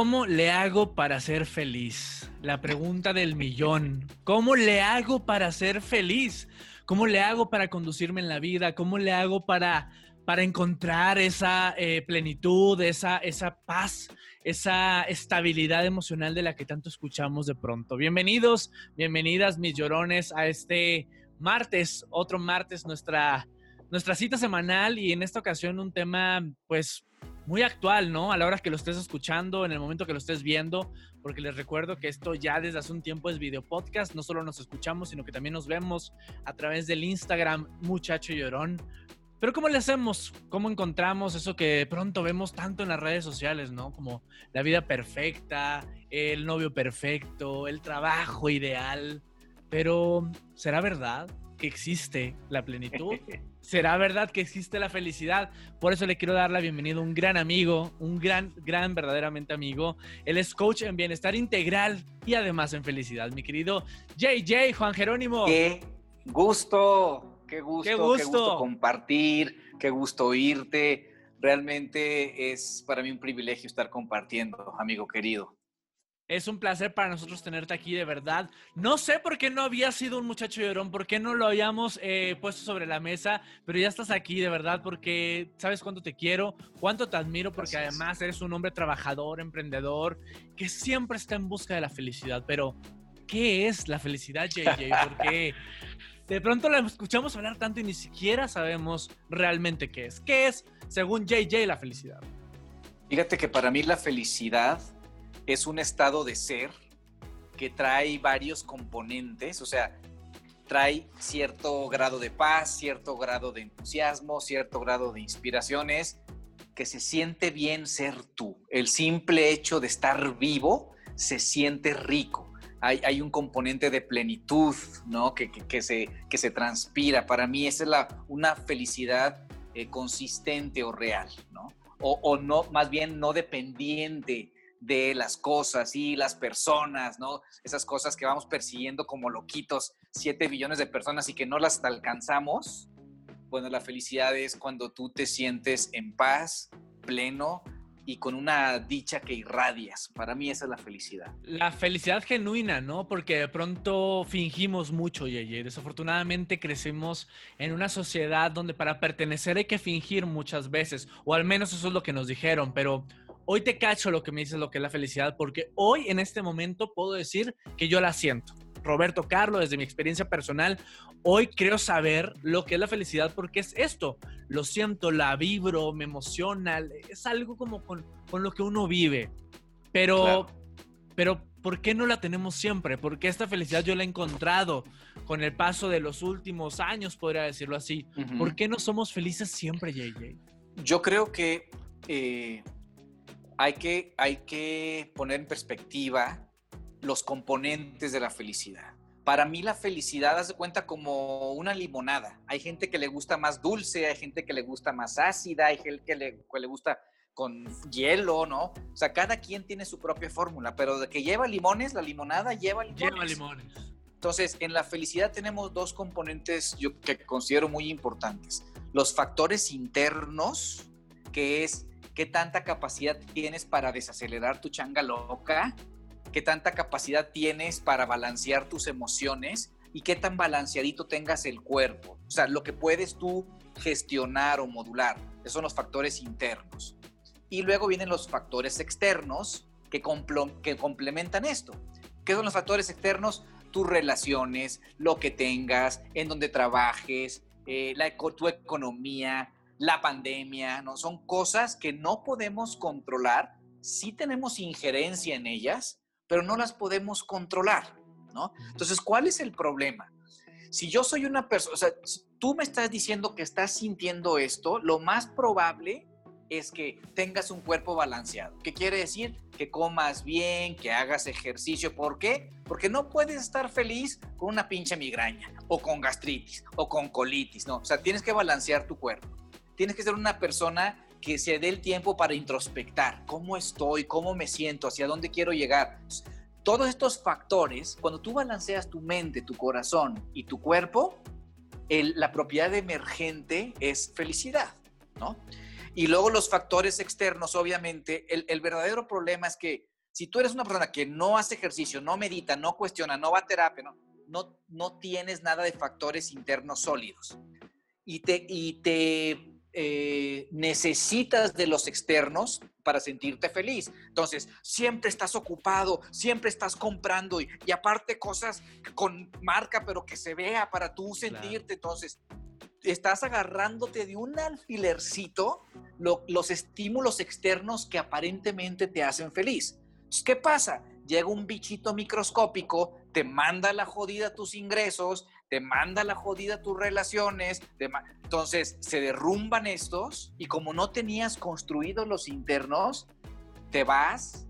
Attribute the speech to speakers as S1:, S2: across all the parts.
S1: ¿Cómo le hago para ser feliz? La pregunta del millón. ¿Cómo le hago para ser feliz? ¿Cómo le hago para conducirme en la vida? ¿Cómo le hago para, para encontrar esa eh, plenitud, esa, esa paz, esa estabilidad emocional de la que tanto escuchamos de pronto? Bienvenidos, bienvenidas mis llorones a este martes, otro martes, nuestra, nuestra cita semanal y en esta ocasión un tema pues muy actual, ¿no? A la hora que lo estés escuchando, en el momento que lo estés viendo, porque les recuerdo que esto ya desde hace un tiempo es video podcast, no solo nos escuchamos, sino que también nos vemos a través del Instagram Muchacho Llorón. Pero ¿cómo le hacemos? ¿Cómo encontramos eso que pronto vemos tanto en las redes sociales, ¿no? Como la vida perfecta, el novio perfecto, el trabajo ideal. Pero, ¿será verdad que existe la plenitud? será verdad que existe la felicidad. Por eso le quiero dar la bienvenida a un gran amigo, un gran, gran, verdaderamente amigo. Él es coach en bienestar integral y además en felicidad. Mi querido JJ, Juan Jerónimo.
S2: Qué gusto, qué gusto, qué gusto, qué gusto compartir, qué gusto oírte. Realmente es para mí un privilegio estar compartiendo, amigo querido.
S1: Es un placer para nosotros tenerte aquí, de verdad. No sé por qué no había sido un muchacho llorón, por qué no lo habíamos eh, puesto sobre la mesa, pero ya estás aquí, de verdad, porque sabes cuánto te quiero, cuánto te admiro, porque además eres un hombre trabajador, emprendedor, que siempre está en busca de la felicidad. Pero, ¿qué es la felicidad, JJ? Porque de pronto la escuchamos hablar tanto y ni siquiera sabemos realmente qué es. ¿Qué es, según JJ, la felicidad?
S2: Fíjate que para mí la felicidad es un estado de ser que trae varios componentes, o sea, trae cierto grado de paz, cierto grado de entusiasmo, cierto grado de inspiraciones, que se siente bien ser tú. El simple hecho de estar vivo se siente rico. Hay, un componente de plenitud, ¿no? Que, se, que se transpira. Para mí esa es la, una felicidad eh, consistente o real, ¿no? O, o, no, más bien no dependiente de las cosas y las personas, ¿no? Esas cosas que vamos persiguiendo como loquitos, 7 billones de personas y que no las alcanzamos. Bueno, la felicidad es cuando tú te sientes en paz, pleno y con una dicha que irradias. Para mí esa es la felicidad.
S1: La felicidad genuina, ¿no? Porque de pronto fingimos mucho, Yeye. Desafortunadamente crecemos en una sociedad donde para pertenecer hay que fingir muchas veces, o al menos eso es lo que nos dijeron, pero hoy te cacho lo que me dices, lo que es la felicidad, porque hoy en este momento puedo decir que yo la siento. Roberto Carlos, desde mi experiencia personal, hoy creo saber lo que es la felicidad porque es esto. Lo siento, la vibro, me emociona, es algo como con, lo que uno vive. Pero, pero, ¿por qué no la tenemos siempre? Porque esta felicidad yo la he encontrado con el paso de los últimos años, podría decirlo así. ¿Por qué no somos felices siempre, JJ?
S2: Yo creo que eh, hay que, hay que poner en perspectiva los componentes de la felicidad. Para mí la felicidad hace cuenta como una limonada. Hay gente que le gusta más dulce, hay gente que le gusta más ácida, hay gente que le, que le gusta con hielo, ¿no? O sea, cada quien tiene su propia fórmula, pero de que lleva limones, la limonada lleva limones.
S1: Lleva limones.
S2: Entonces, en la felicidad tenemos dos componentes yo que considero muy importantes. Los factores internos, que es qué tanta capacidad tienes para desacelerar tu changa loca, qué tanta capacidad tienes para balancear tus emociones y qué tan balanceadito tengas el cuerpo. O sea, lo que puedes tú gestionar o modular. Esos son los factores internos. Y luego vienen los factores externos que, que complementan esto. ¿Qué son los factores externos? Tus relaciones, lo que tengas, en donde trabajes, eh, la, tu economía, la pandemia, ¿no? Son cosas que no podemos controlar, sí tenemos injerencia en ellas, pero no las podemos controlar, ¿no? Entonces, ¿cuál es el problema? Si yo soy una persona, o sea, tú me estás diciendo que estás sintiendo esto, lo más probable es que tengas un cuerpo balanceado. ¿Qué quiere decir? Que comas bien, que hagas ejercicio. ¿Por qué? Porque no puedes estar feliz con una pinche migraña o con gastritis o con colitis, ¿no? O sea, tienes que balancear tu cuerpo. Tienes que ser una persona que se dé el tiempo para introspectar. ¿Cómo estoy? ¿Cómo me siento? ¿Hacia dónde quiero llegar? Todos estos factores, cuando tú balanceas tu mente, tu corazón y tu cuerpo, la propiedad emergente es felicidad, ¿no? Y luego los factores externos, obviamente, el, verdadero problema es que si tú eres una persona que no hace ejercicio, no medita, no cuestiona, no va a terapia, no, no, no tienes nada de factores internos sólidos y te, y te eh, necesitas de los externos para sentirte feliz. Entonces, siempre estás ocupado, siempre estás comprando y, aparte cosas con marca, pero que se vea para tú sentirte. Entonces, estás agarrándote de un alfilercito los estímulos externos que aparentemente te hacen feliz. ¿Qué pasa? Llega un bichito microscópico, te manda la jodida tus ingresos, te manda la jodida tus relaciones, entonces se derrumban estos y como no tenías construidos los internos, te vas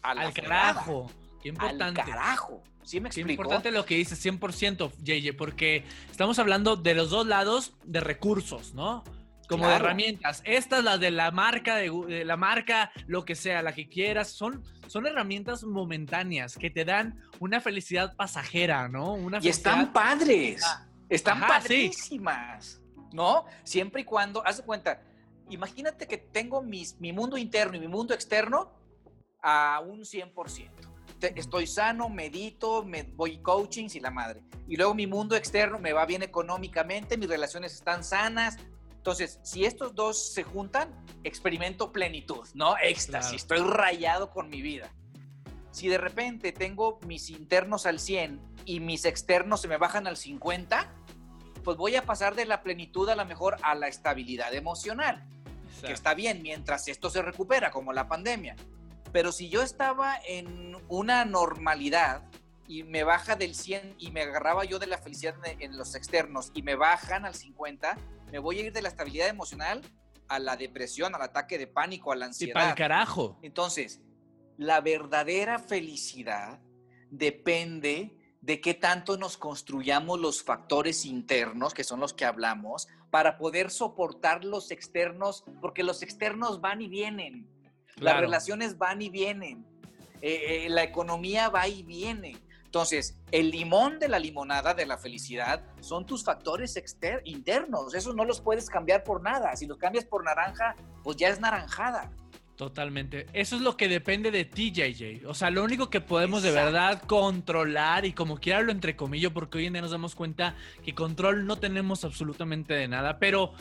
S1: al carajo. Qué importante.
S2: Al carajo. ¿Sí me explico?
S1: Qué importante lo que dices, 100%, JJ, porque estamos hablando de los dos lados de recursos, ¿no? Como de herramientas. Estas, las de la marca, de, la marca, lo que sea, la que quieras, son, son herramientas momentáneas que te dan una felicidad pasajera, ¿no? Una
S2: y están padres, ah, están padrísimas, ¿no? Siempre y cuando, haz de cuenta, imagínate que tengo mis, mi mundo interno y mi mundo externo a un 100%. Estoy sano, medito, me voy coaching y la madre. Y luego mi mundo externo me va bien económicamente, mis relaciones están sanas, entonces, si estos dos se juntan, experimento plenitud, ¿no? Éxtasis, estoy rayado con mi vida. Si de repente tengo mis internos al 100 y mis externos se me bajan al 50, pues voy a pasar de la plenitud a la mejor a la estabilidad emocional, que está bien mientras esto se recupera, como la pandemia. Pero si yo estaba en una normalidad y me baja del 100 y me agarraba yo de la felicidad en los externos y me bajan al 50, me voy a ir de la estabilidad emocional a la depresión, al ataque de pánico, a la ansiedad. Y
S1: para el carajo.
S2: Entonces, la verdadera felicidad depende de qué tanto nos construyamos los factores internos, que son los que hablamos, para poder soportar los externos, porque los externos van y vienen, las relaciones van y vienen, eh, eh, la economía va y viene. Entonces, el limón de la limonada de la felicidad son tus factores internos. Esos no los puedes cambiar por nada. Si los cambias por naranja, pues ya es naranjada.
S1: Totalmente. Eso es lo que depende de ti, JJ. O sea, lo único que podemos de verdad controlar y como quiera lo entrecomillo, porque hoy en día nos damos cuenta que control no tenemos absolutamente de nada, pero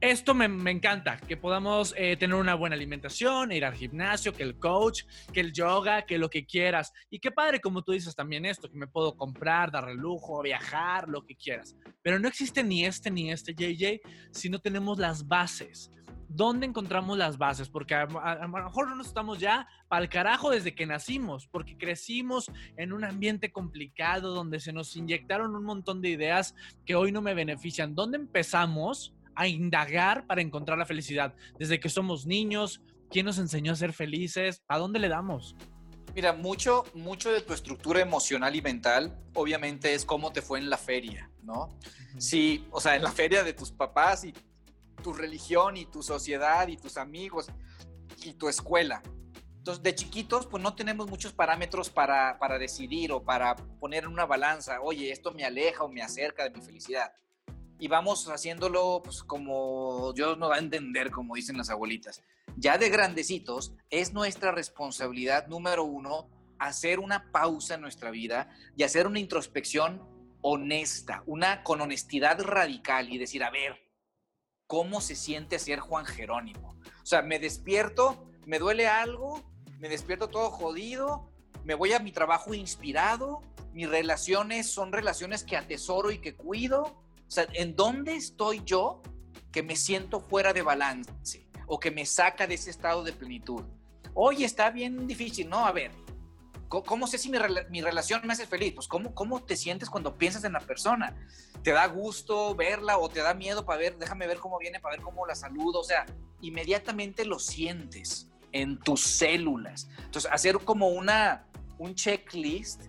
S1: esto me, encanta, que podamos eh, tener una buena alimentación, ir al gimnasio, que el coach, que el yoga, que lo que quieras. Y qué padre, como tú dices también esto, que me puedo comprar, darle lujo, viajar, lo que quieras. Pero no existe ni este ni este JJ si no tenemos las bases. ¿Dónde encontramos las bases? Porque a, lo mejor no estamos ya para el carajo desde que nacimos, porque crecimos en un ambiente complicado donde se nos inyectaron un montón de ideas que hoy no me benefician. ¿Dónde empezamos? A indagar para encontrar la felicidad. Desde que somos niños, ¿quién nos enseñó a ser felices? ¿A dónde le damos?
S2: Mira, mucho, mucho de tu estructura emocional y mental, obviamente, es cómo te fue en la feria, ¿no? Sí, o sea, en la feria de tus papás y tu religión y tu sociedad y tus amigos y tu escuela. Entonces, de chiquitos, pues no tenemos muchos parámetros para, para decidir o para poner en una balanza, oye, esto me aleja o me acerca de mi felicidad y vamos haciéndolo pues, como Dios nos va a entender, como dicen las abuelitas. Ya de grandecitos, es nuestra responsabilidad número uno hacer una pausa en nuestra vida y hacer una introspección honesta, una con honestidad radical y decir, a ver, ¿cómo se siente ser Juan Jerónimo? O sea, me despierto, me duele algo, me despierto todo jodido, me voy a mi trabajo inspirado, mis relaciones son relaciones que atesoro y que cuido, o sea, ¿en dónde estoy yo que me siento fuera de balance o que me saca de ese estado de plenitud? Oye, está bien difícil, ¿no? A ver, ¿cómo, sé si mi, relación me hace feliz? Pues ¿cómo, ¿cómo te sientes cuando piensas en la persona? ¿Te da gusto verla o te da miedo para ver, déjame ver cómo viene, para ver cómo la saludo? O sea, inmediatamente lo sientes en tus células. Entonces, hacer como una, un checklist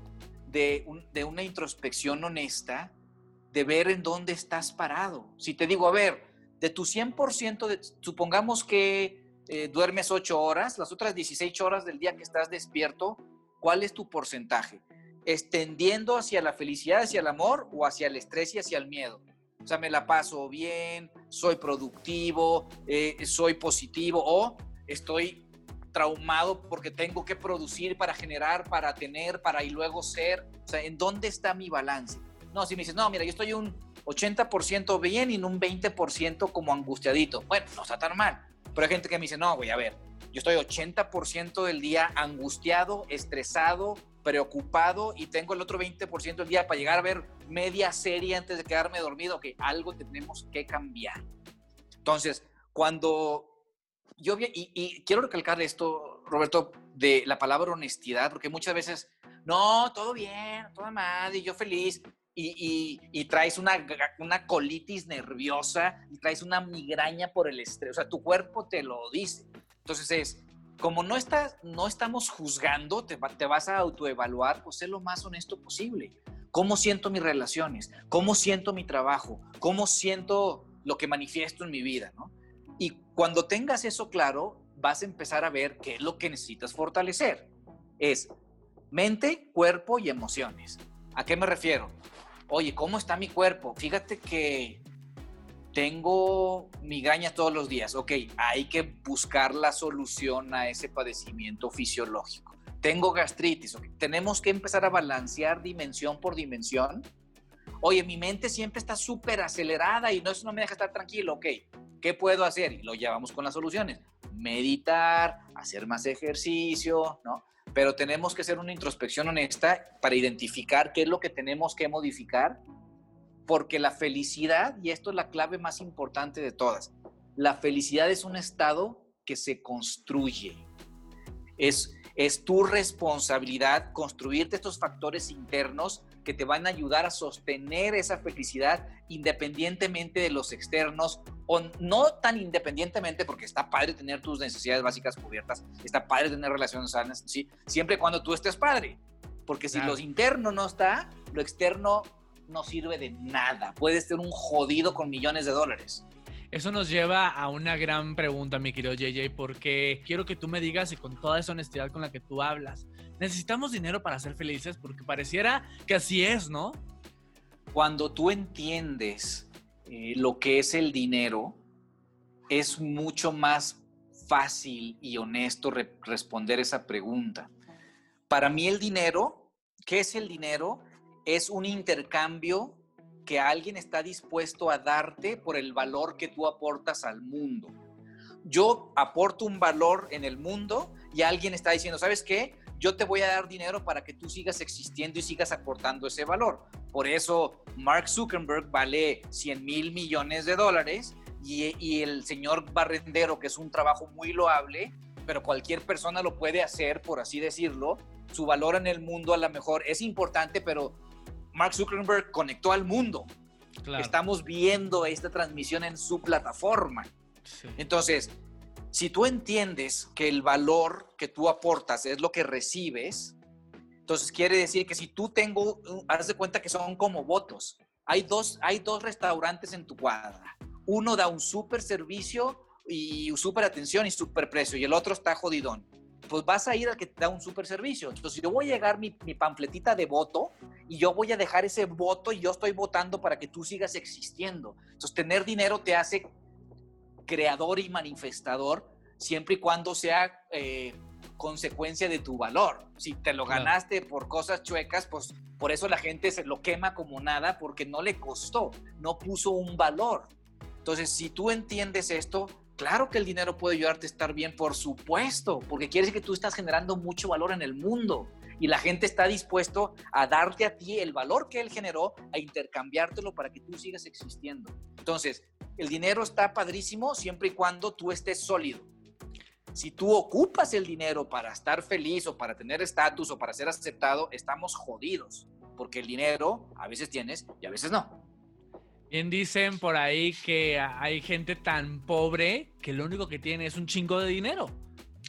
S2: de, de una introspección honesta, de ver en dónde estás parado. Si te digo, a ver, de tu 100%, de, supongamos que eh, duermes 8 horas, las otras 16 horas del día que estás despierto, ¿cuál es tu porcentaje? ¿Extendiendo hacia la felicidad, hacia el amor o hacia el estrés y hacia el miedo? O sea, me la paso bien, soy productivo, eh, soy positivo o estoy traumado porque tengo que producir para generar, para tener, para y luego ser. O sea, ¿en dónde está mi balance? No, si me dices, no, mira, yo estoy un 80% bien y en un 20% como angustiadito. Bueno, no está tan mal. Pero hay gente que me dice, no, güey, a ver, yo estoy 80% del día angustiado, estresado, preocupado y tengo el otro 20% del día para llegar a ver media serie antes de quedarme dormido, que algo tenemos que cambiar. Entonces, cuando yo vi, y, quiero recalcar esto, Roberto, de la palabra honestidad, porque muchas veces, no, todo bien, todo mal, y yo feliz, y, y, y, traes una, una colitis nerviosa, y traes una migraña por el estrés, o sea, tu cuerpo te lo dice. Entonces es, como no, estás, no estamos juzgando, te, te vas a autoevaluar, pues sé lo más honesto posible. ¿Cómo siento mis relaciones? ¿Cómo siento mi trabajo? ¿Cómo siento lo que manifiesto en mi vida? ¿no? Y cuando tengas eso claro, vas a empezar a ver qué es lo que necesitas fortalecer. Es mente, cuerpo y emociones. ¿A qué me refiero? Oye, ¿cómo está mi cuerpo? Fíjate que tengo migrañas todos los días. Ok, hay que buscar la solución a ese padecimiento fisiológico. Tengo gastritis. Tenemos que empezar a balancear dimensión por dimensión. Oye, mi mente siempre está súper acelerada y no, eso no me deja estar tranquilo. Ok, ¿qué puedo hacer? Y lo llevamos con las soluciones. Meditar, hacer más ejercicio, ¿no? Pero tenemos que hacer una introspección honesta para identificar qué es lo que tenemos que modificar porque la felicidad, y esto es la clave más importante de todas, la felicidad es un estado que se construye. Es, es tu responsabilidad construirte estos factores internos que te van a ayudar a sostener esa felicidad independientemente de los externos o no tan independientemente porque está padre tener tus necesidades básicas cubiertas, está padre tener relaciones sanas, ¿sí? siempre y cuando tú estés padre. Porque si claro. lo interno no está, lo externo no sirve de nada. Puedes ser un jodido con millones de dólares.
S1: Eso nos lleva a una gran pregunta, mi querido JJ, porque quiero que tú me digas y con toda esa honestidad con la que tú hablas, ¿necesitamos dinero para ser felices? Porque pareciera que así es, ¿no?
S2: Cuando tú entiendes eh, lo que es el dinero, es mucho más fácil y honesto re responder esa pregunta. Para mí el dinero, ¿qué es el dinero? es un intercambio que alguien está dispuesto a darte por el valor que tú aportas al mundo. Yo aporto un valor en el mundo y alguien está diciendo, ¿sabes qué? Yo te voy a dar dinero para que tú sigas existiendo y sigas aportando ese valor. Por eso Mark Zuckerberg vale 100 mil millones de dólares y, y, el señor barrendero, que es un trabajo muy loable, pero cualquier persona lo puede hacer, por así decirlo. Su valor en el mundo a lo mejor es importante, pero Mark Zuckerberg conectó al mundo. Claro. Estamos viendo esta transmisión en su plataforma. Sí. Entonces, si tú entiendes que el valor que tú aportas es lo que recibes, entonces quiere decir que si tú tengo, haz de cuenta que son como votos. Hay dos, hay dos restaurantes en tu cuadra. Uno da un súper servicio y súper atención y súper precio y el otro está jodidón pues vas a ir al que te da un super servicio. Entonces, yo voy a llegar mi, mi pamfletita de voto y yo voy a dejar ese voto y yo estoy votando para que tú sigas existiendo. Entonces, tener dinero te hace creador y manifestador siempre y cuando sea eh, consecuencia de tu valor. Si te lo ganaste por cosas chuecas, pues por eso la gente se lo quema como nada porque no le costó, no puso un valor. Entonces, si tú entiendes esto, Claro que el dinero puede ayudarte a estar bien, por supuesto, porque quiere decir que tú estás generando mucho valor en el mundo y la gente está dispuesto a darte a ti el valor que él generó, a intercambiártelo para que tú sigas existiendo. Entonces, el dinero está padrísimo siempre y cuando tú estés sólido. Si tú ocupas el dinero para estar feliz o para tener estatus o para ser aceptado, estamos jodidos, porque el dinero a veces tienes y a veces no.
S1: Bien dicen por ahí que hay gente tan pobre que lo único que tiene es un chingo de dinero.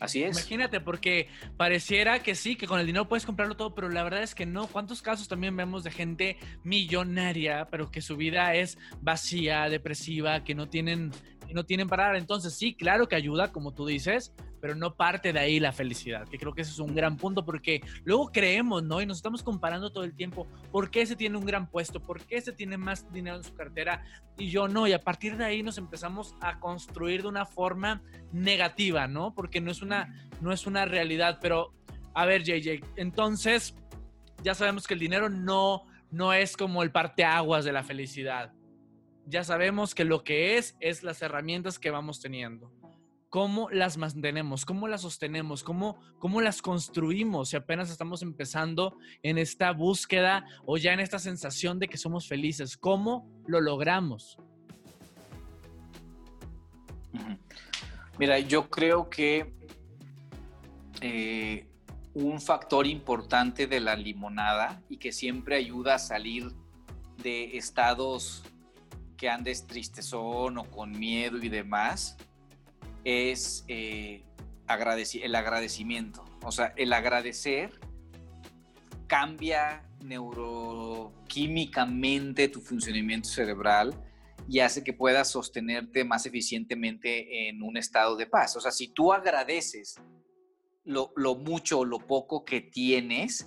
S2: Así es.
S1: Imagínate, porque pareciera que sí, que con el dinero puedes comprarlo todo, pero la verdad es que no. ¿Cuántos casos también vemos de gente millonaria, pero que su vida es vacía, depresiva, que no tienen, que no tienen para dar? Entonces, sí, claro que ayuda, como tú dices, pero no parte de ahí la felicidad, que creo que ese es un gran punto porque luego creemos, ¿no? Y nos estamos comparando todo el tiempo, ¿por qué ese tiene un gran puesto? ¿Por qué ese tiene más dinero en su cartera y yo no? Y a partir de ahí nos empezamos a construir de una forma negativa, ¿no? Porque no es una, no es una realidad, pero a ver, JJ, entonces ya sabemos que el dinero no, no es como el parteaguas de la felicidad. Ya sabemos que lo que es es las herramientas que vamos teniendo. Cómo las mantenemos, cómo las sostenemos, cómo, cómo las construimos si apenas estamos empezando en esta búsqueda o ya en esta sensación de que somos felices, cómo lo logramos.
S2: Mira, yo creo que eh, un factor importante de la limonada y que siempre ayuda a salir de estados que andes tristezón o con miedo y demás, es eh, el agradecimiento. O sea, el agradecer cambia neuroquímicamente tu funcionamiento cerebral y hace que puedas sostenerte más eficientemente en un estado de paz. O sea, si tú agradeces lo, lo mucho o lo poco que tienes,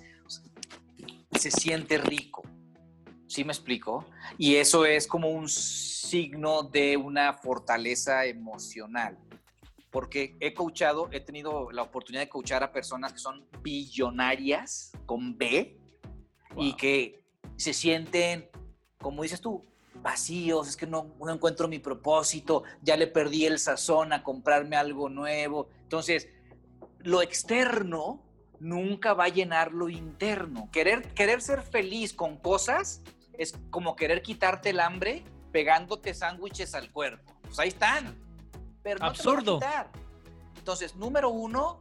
S2: se siente rico. ¿Sí me explico? Y eso es como un signo de una fortaleza emocional porque he coachado, he tenido la oportunidad de coachar a personas que son billonarias con B y que se sienten, como dices tú, vacíos, es que no, no, encuentro mi propósito, ya le perdí el sazón a comprarme algo nuevo. Entonces, lo externo nunca va a llenar lo interno. Querer, querer ser feliz con cosas es como querer quitarte el hambre pegándote sándwiches al cuerpo. Pues ahí están pero no Absurdo. Entonces, número uno,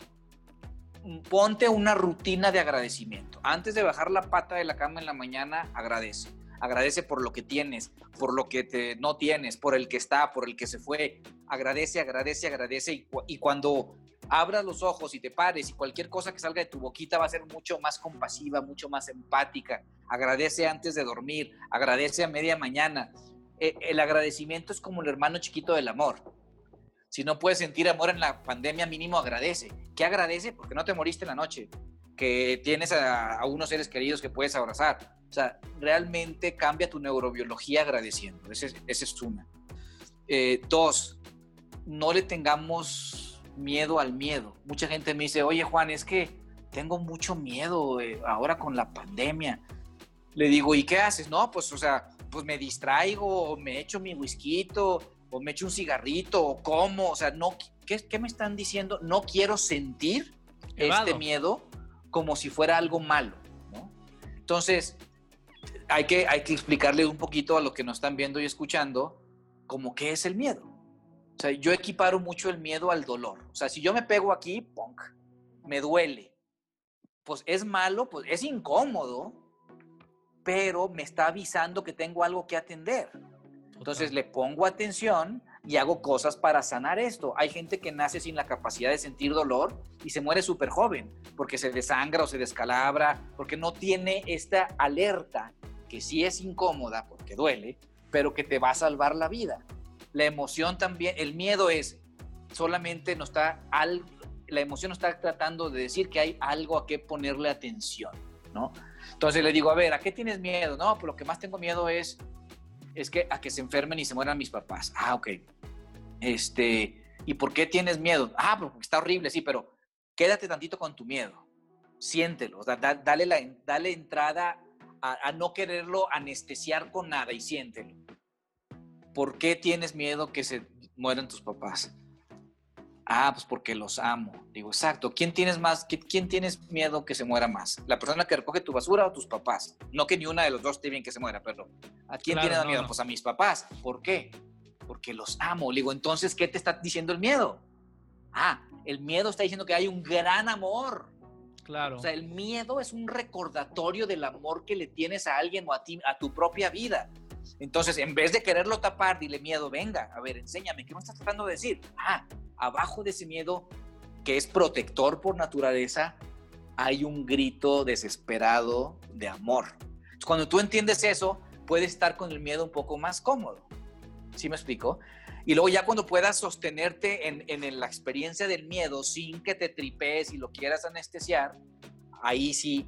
S2: mm, ponte una rutina de agradecimiento. Antes de bajar la pata de la cama en la mañana, agradece. Agradece por lo que tienes, por lo que te, no tienes, por el que está, por el que se fue. Agradece, agradece, agradece. Y, y cuando abras los ojos y te pares y cualquier cosa que salga de tu boquita va a ser mucho más compasiva, mucho más empática. Agradece antes de dormir, agradece a media mañana. E, el agradecimiento es como el hermano chiquito del amor si no puedes sentir amor en la pandemia, mínimo agradece. ¿Qué agradece? Porque no te moriste en la noche, que tienes a, unos seres queridos que puedes abrazar. O sea, realmente cambia tu neurobiología agradeciendo. Esa es, una. Eh, dos, no le tengamos miedo al miedo. Mucha gente me dice, oye Juan, es que tengo mucho miedo eh, ahora con la pandemia. Le digo, ¿y qué haces? No, pues, o sea, pues me distraigo, me echo mi whisky, o me echo un cigarrito, o como, o sea, no, ¿qué, me están diciendo? No quiero sentir este miedo como si fuera algo malo, ¿no? Entonces, hay que, hay que explicarle un poquito a lo que nos están viendo y escuchando, como qué es el miedo. O sea, yo equiparo mucho el miedo al dolor. O sea, si yo me pego aquí, punk, me duele. Pues es malo, pues es incómodo, pero me está avisando que tengo algo que atender. Entonces le pongo atención y hago cosas para sanar esto. Hay gente que nace sin la capacidad de sentir dolor y se muere súper joven porque se desangra o se descalabra, porque no tiene esta alerta que sí es incómoda porque duele, pero que te va a salvar la vida. La emoción también, el miedo es solamente no está al, la emoción está tratando de decir que hay algo a qué ponerle atención, ¿no? Entonces le digo, a ver, ¿a qué tienes miedo? No, pues lo que más tengo miedo es es que a que se enfermen y se mueran mis papás. Ah, ok. Este, ¿y por qué tienes miedo? Ah, porque está horrible, sí, pero quédate tantito con tu miedo. Siéntelo, dale, la, dale entrada a, no quererlo anestesiar con nada y siéntelo. ¿Por qué tienes miedo que se mueran tus papás? Ah, pues porque los amo. Digo, exacto. ¿Quién tienes más? ¿Quién tienes miedo que se muera más? ¿La persona que recoge tu basura o tus papás? No que ni una de los dos esté bien que se muera, pero ¿a quién tiene miedo? Pues a mis papás. ¿Por qué? Porque los amo. digo, entonces, ¿qué te está diciendo el miedo? Ah, el miedo está diciendo que hay un gran amor.
S1: Claro.
S2: O sea, el miedo es un recordatorio del amor que le tienes a alguien o a ti, a tu propia vida. Entonces, en vez de quererlo tapar, dile miedo, venga, a ver, enséñame, ¿qué me estás tratando de decir? Ah, abajo de ese miedo, que es protector por naturaleza, hay un grito desesperado de amor. Cuando tú entiendes eso, puedes estar con el miedo un poco más cómodo. ¿Sí me explico? Y luego ya cuando puedas sostenerte en, en la experiencia del miedo sin que te tripees y lo quieras anestesiar, ahí sí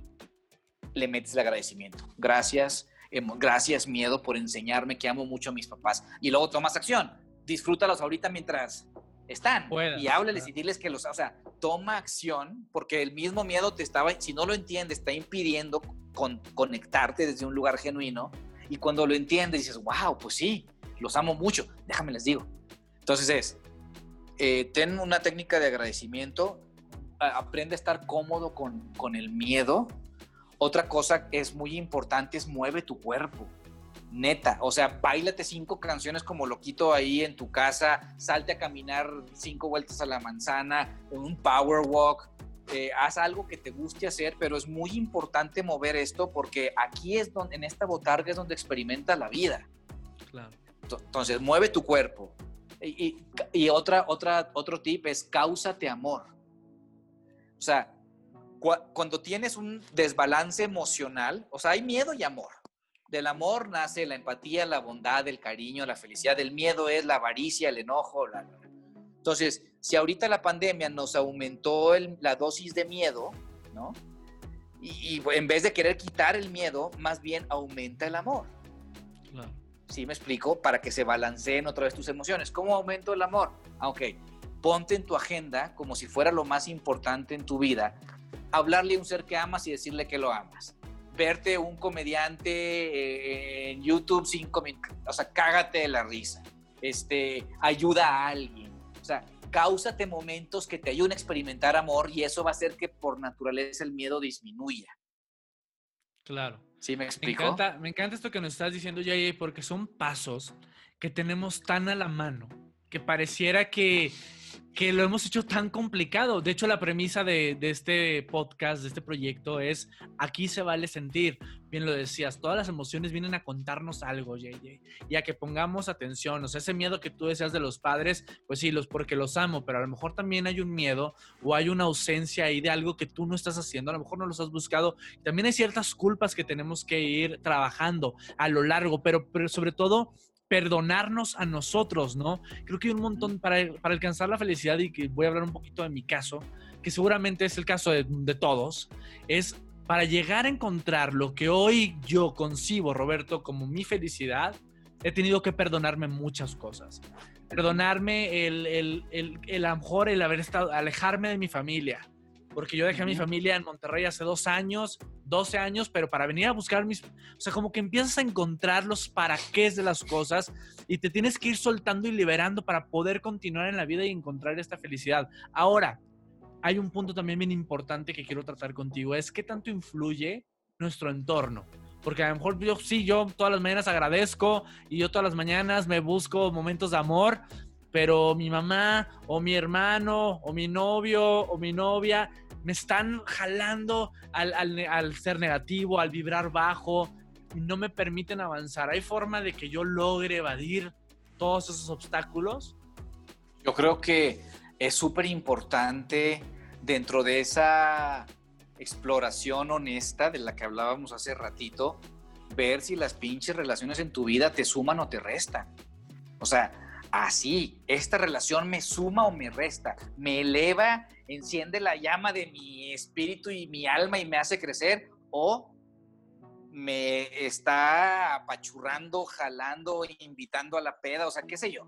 S2: le metes el agradecimiento. Gracias, gracias miedo por enseñarme que amo mucho a mis papás. Y luego tomas acción. Disfrútalos ahorita mientras están. y háblales y diles que los, o sea, toma acción porque el mismo miedo te estaba, si no lo entiendes, está impidiendo con, conectarte desde un lugar genuino. Y cuando lo entiendes, dices, wow, pues sí, los amo mucho. Déjame les digo. Entonces es, eh, ten una técnica de agradecimiento, aprende a estar cómodo con, con el miedo. Otra cosa que es muy importante es mueve tu cuerpo. Neta, o sea, bailate cinco canciones como loquito ahí en tu casa, salte a caminar cinco vueltas a la manzana, un power walk, eh, haz algo que te guste hacer, pero es muy importante mover esto porque aquí es donde, en esta botarga es donde experimenta la vida. Claro. Entonces, mueve tu cuerpo. Y, y, otra, otra, otro tip es cáusate amor. O sea, cuando tienes un desbalance emocional, o sea, hay miedo y amor. Del amor nace la empatía, la bondad, el cariño, la felicidad. Del miedo es la avaricia, el enojo. Entonces, si ahorita la pandemia nos aumentó la dosis de miedo, ¿no? Y, en vez de querer quitar el miedo, más bien aumenta el amor. Claro. ¿Sí me explico? Para que se balanceen otra vez tus emociones. ¿Cómo aumento el amor? Ah, ok, ponte en tu agenda como si fuera lo más importante en tu vida, hablarle a un ser que amas y decirle que lo amas. Verte un comediante eh, en YouTube cinco minutos, o sea, cágate de la risa. Este, ayuda a alguien. O sea, cáusate momentos que te ayuden a experimentar amor y eso va a hacer que por naturaleza el miedo disminuya.
S1: Claro.
S2: ¿Sí me explico?
S1: Me encanta, me encanta esto que nos estás diciendo, Jay, porque son pasos que tenemos tan a la mano que pareciera que que lo hemos hecho tan complicado. De hecho, la premisa de, este podcast, de este proyecto, es aquí se vale sentir. Bien lo decías, todas las emociones vienen a contarnos algo, JJ, y a que pongamos atención. O sea, ese miedo que tú deseas de los padres, pues sí, los porque los amo, pero a lo mejor también hay un miedo o hay una ausencia ahí de algo que tú no estás haciendo, a lo mejor no los has buscado. También hay ciertas culpas que tenemos que ir trabajando a lo largo, pero, pero sobre todo perdonarnos a nosotros, ¿no? Creo que hay un montón para, alcanzar la felicidad y que voy a hablar un poquito de mi caso, que seguramente es el caso de, todos, es para llegar a encontrar lo que hoy yo concibo, Roberto, como mi felicidad, he tenido que perdonarme muchas cosas. Perdonarme el, el, el, el, a lo mejor el haber estado, alejarme de mi familia, porque yo dejé a mi familia en Monterrey hace dos años, 12 años, pero para venir a buscar mis... O sea, como que empiezas a encontrar los para qué de las cosas y te tienes que ir soltando y liberando para poder continuar en la vida y encontrar esta felicidad. Ahora, hay un punto también bien importante que quiero tratar contigo, es qué tanto influye nuestro entorno. Porque a lo mejor yo sí, yo todas las mañanas agradezco y yo todas las mañanas me busco momentos de amor, pero mi mamá o mi hermano o mi novio o mi novia me están jalando al, ser negativo, al vibrar bajo, y no me permiten avanzar. ¿Hay forma de que yo logre evadir todos esos obstáculos?
S2: Yo creo que es súper importante dentro de esa exploración honesta de la que hablábamos hace ratito, ver si las pinches relaciones en tu vida te suman o te restan. O sea, así, esta relación me suma o me resta, me eleva, enciende la llama de mi espíritu y mi alma y me hace crecer, o me está apachurrando, jalando, invitando a la peda, o sea, qué sé yo.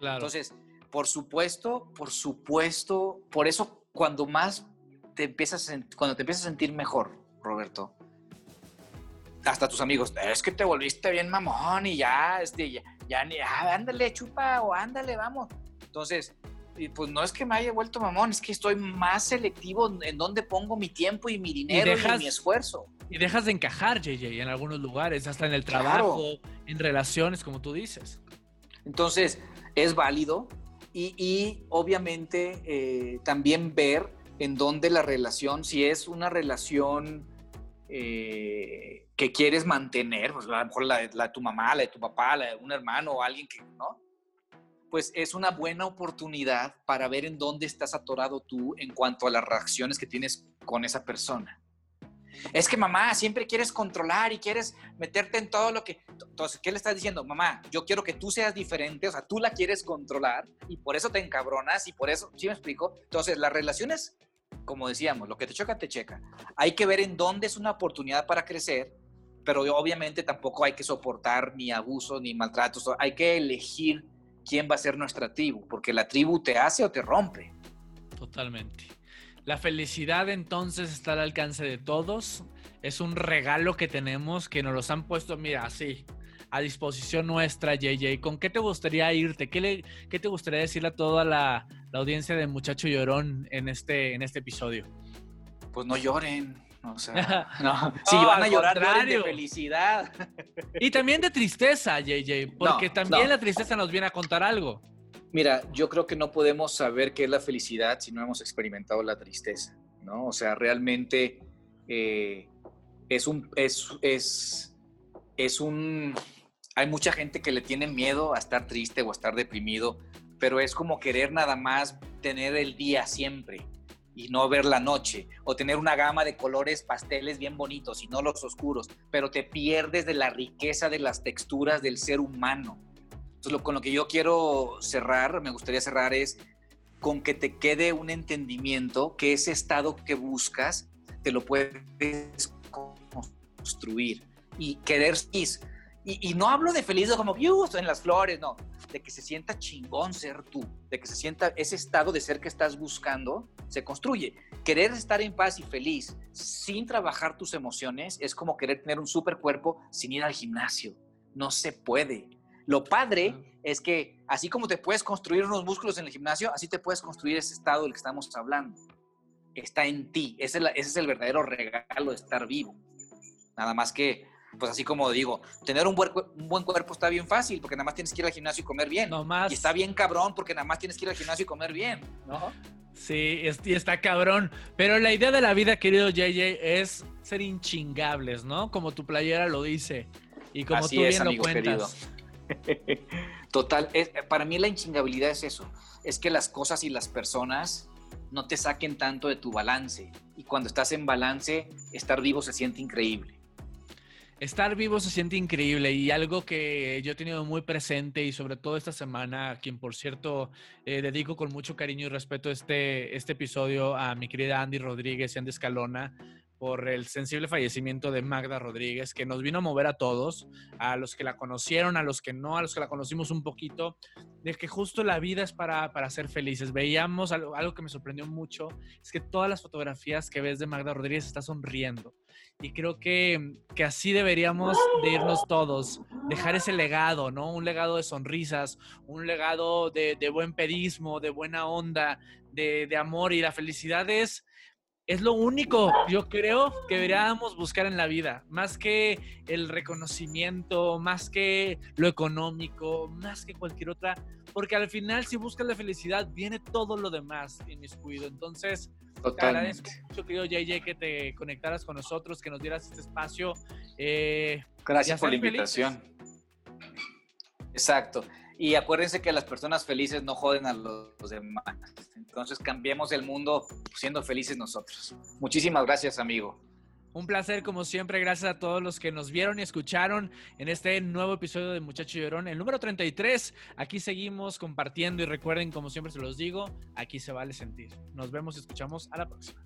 S2: Entonces, por supuesto, por supuesto, por eso cuando más te empiezas, cuando te empiezas a sentir mejor, Roberto, hasta tus amigos, es que te volviste bien mamón y ya, este, ya, ya, ah, ándale, chupa o ándale, vamos. Entonces, pues no es que me haya vuelto mamón, es que estoy más selectivo en dónde pongo mi tiempo y mi dinero y, mi esfuerzo.
S1: Y dejas de encajar, JJ, en algunos lugares, hasta en el trabajo, en relaciones, como tú dices.
S2: Entonces, es válido y, obviamente eh, también ver en dónde la relación, si es una relación eh, que quieres mantener, pues a mejor la, de tu mamá, la de tu papá, la de un hermano o alguien que, ¿no? Pues es una buena oportunidad para ver en dónde estás atorado tú en cuanto a las reacciones que tienes con esa persona. Es que mamá, siempre quieres controlar y quieres meterte en todo lo que... Entonces, ¿qué le estás diciendo? Mamá, yo quiero que tú seas diferente, o sea, tú la quieres controlar y por eso te encabronas y por eso, ¿sí me explico? Entonces, las relaciones como decíamos, lo que te choca, te checa. Hay que ver en dónde es una oportunidad para crecer, pero obviamente tampoco hay que soportar ni abuso ni maltratos. Hay que elegir quién va a ser nuestra tribu, porque la tribu te hace o te rompe.
S1: Totalmente. La felicidad entonces está al alcance de todos. Es un regalo que tenemos que nos los han puesto, mira, así, a disposición nuestra, JJ. ¿Con qué te gustaría irte? ¿Qué, le, qué te gustaría decirle a toda la, la, audiencia de Muchacho Llorón en este, en este episodio?
S2: Pues no lloren. O sea, no. Si van a llorar, de felicidad.
S1: Y también de tristeza, JJ, porque también la tristeza nos viene a contar algo.
S2: Mira, yo creo que no podemos saber qué es la felicidad si no hemos experimentado la tristeza, ¿no? O sea, realmente eh, es un, es, es, es un, hay mucha gente que le tiene miedo a estar triste o a estar deprimido, pero es como querer nada más tener el día siempre y no ver la noche, o tener una gama de colores pasteles bien bonitos y no los oscuros, pero te pierdes de la riqueza de las texturas del ser humano. Entonces, con lo que yo quiero cerrar, me gustaría cerrar es con que te quede un entendimiento que ese estado que buscas te lo puedes construir y querer y, no hablo de feliz como en las flores, no. De que se sienta chingón ser tú, de que se sienta ese estado de ser que estás buscando, se construye. Querer estar en paz y feliz sin trabajar tus emociones es como querer tener un super cuerpo sin ir al gimnasio. No se puede. Lo padre es que así como te puedes construir unos músculos en el gimnasio, así te puedes construir ese estado del que estamos hablando. Está en ti. ese es el verdadero regalo de estar vivo. Nada más que pues así como digo, tener un buen, un buen cuerpo está bien fácil porque nada más tienes que ir al gimnasio y comer bien. No más. Y está bien cabrón porque nada más tienes que ir al gimnasio y comer bien, ¿no?
S1: Sí, está cabrón. Pero la idea de la vida, querido JJ, es ser inchingables, ¿no? Como tu playera lo dice. Y como tú bien lo cuentas.
S2: Total, para mí la inchingabilidad es eso. Es que las cosas y las personas no te saquen tanto de tu balance. Y cuando estás en balance, estar vivo se siente increíble.
S1: Estar vivo se siente increíble y algo que yo he tenido muy presente y sobre todo esta semana, a quien por cierto eh, dedico con mucho cariño y respeto este, este episodio a mi querida Andy Rodríguez y Andy Escalona por el sensible fallecimiento de Magda Rodríguez, que nos vino a mover a todos, a los que la conocieron, a los que no, a los que la conocimos un poquito, de que justo la vida es para, para ser felices. Veíamos algo, algo que me sorprendió mucho, es que todas las fotografías que ves de Magda Rodríguez está sonriendo. Y creo que, que, así deberíamos de irnos todos, dejar ese legado, ¿no? Un legado de sonrisas, un legado de, de buen pedismo, de buena onda, de, de, amor. Y la felicidad es, es lo único, yo creo, que deberíamos buscar en la vida, más que el reconocimiento, más que lo económico, más que cualquier otra, porque al final si buscas la felicidad viene todo lo demás inmiscuido. Entonces, te agradezco mucho, querido JJ, que te conectaras con nosotros, que nos dieras este espacio.
S2: Eh, Gracias por la invitación. Exacto. Y acuérdense que las personas felices no joden a los demás. Entonces cambiemos el mundo siendo felices nosotros. Muchísimas gracias, amigo.
S1: Un placer, como siempre, gracias a todos los que nos vieron y escucharon en este nuevo episodio de Muchacho Llorón, el número 33. Aquí seguimos compartiendo y recuerden, como siempre se los digo, aquí se vale sentir. Nos vemos y escuchamos a la próxima.